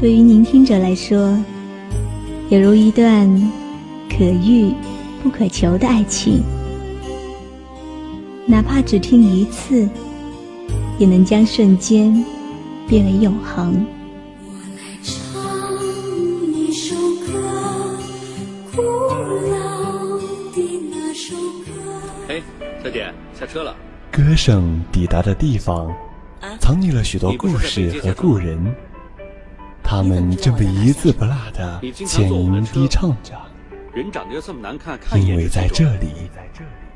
对于聆听者来说，有如一段可遇不可求的爱情，哪怕只听一次。也能将瞬间变为永恒。哎，小姐，下车了。歌声抵达的地方，藏匿了许多故事和故人，他们正被一字不落的浅吟低唱着。人长得又这么难看，因为在这里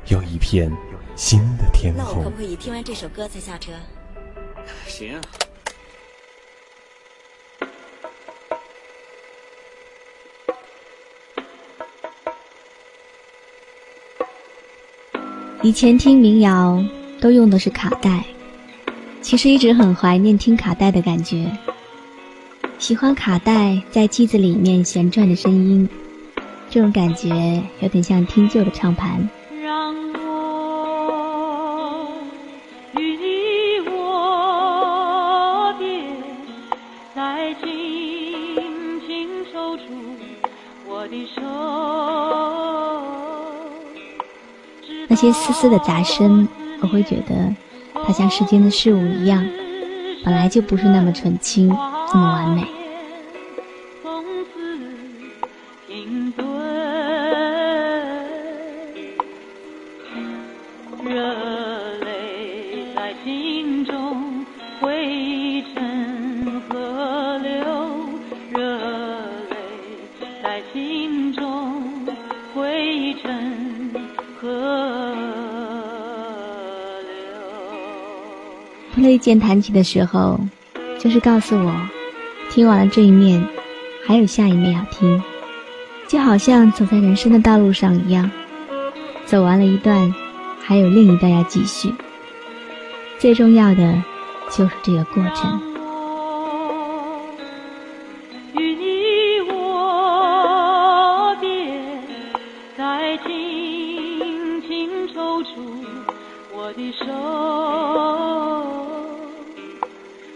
有一片新的天空。那我可不可以听完这首歌再下车？行。以前听民谣都用的是卡带，其实一直很怀念听卡带的感觉，喜欢卡带在机子里面旋转的声音，这种感觉有点像听旧的唱盘。那些丝丝的杂声，我会觉得，它像世间的事物一样，本来就不是那么纯清，那么完美。推键弹起的时候，就是告诉我，听完了这一面，还有下一面要听，就好像走在人生的道路上一样，走完了一段，还有另一段要继续。最重要的就是这个过程。与你握别，再轻轻抽出我的手，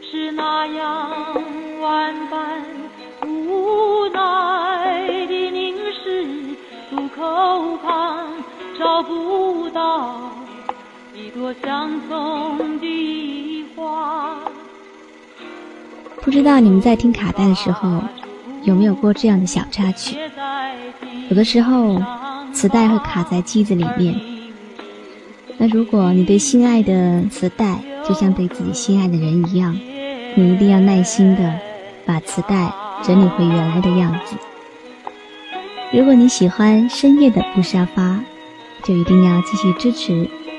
是那样相逢的花不知道你们在听卡带的时候，有没有过这样的小插曲？有的时候，磁带会卡在机子里面。那如果你对心爱的磁带，就像对自己心爱的人一样，你一定要耐心的把磁带整理回原来的样子。如果你喜欢深夜的布沙发，就一定要继续支持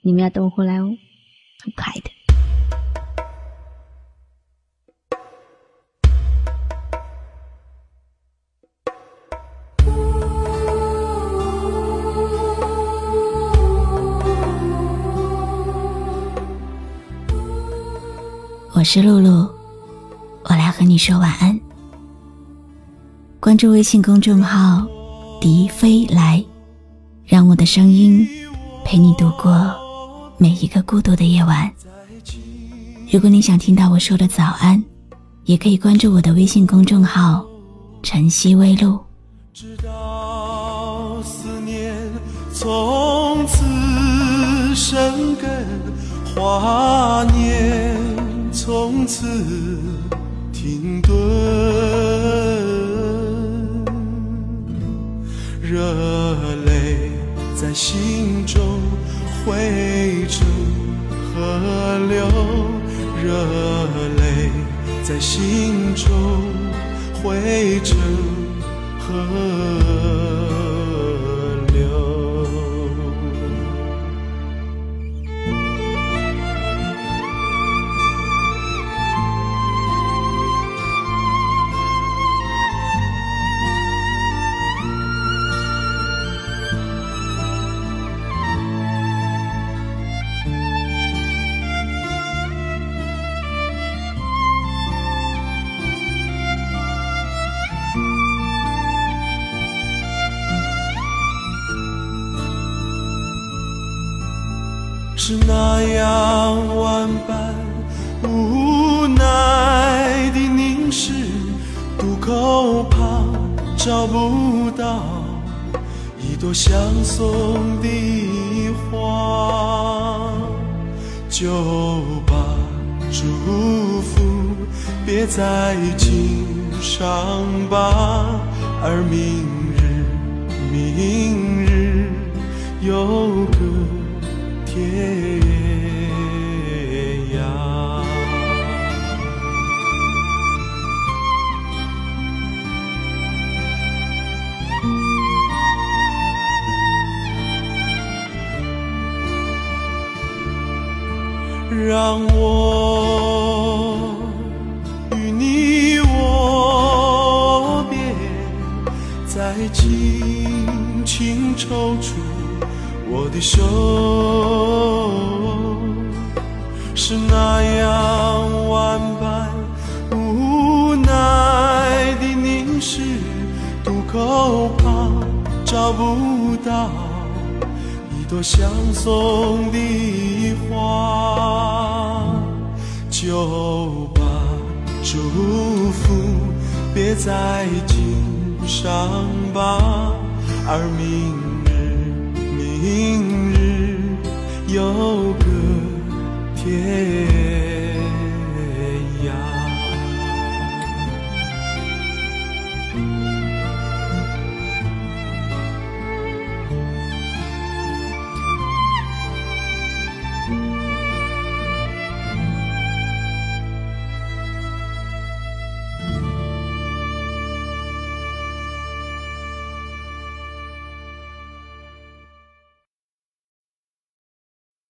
你们要等我回来哦，很快的。我是露露，我来和你说晚安。关注微信公众号“笛飞来”，让我的声音陪你度过每一个孤独的夜晚。如果你想听到我说的早安也可以关注我的微信公众号晨曦微露。直到思念从此生根华年从此停顿。热泪在心中回流，热泪在心中汇成河。是那样万般无奈的凝视，渡口旁找不到一朵相送的花，就把祝福别在襟上吧，而明日，明日有个。天涯，让我与你握别，再轻轻抽出。我的手是那样万般无奈的凝视，渡口旁找不到一朵相送的花，就把祝福别在襟上吧，而明。明日有个天。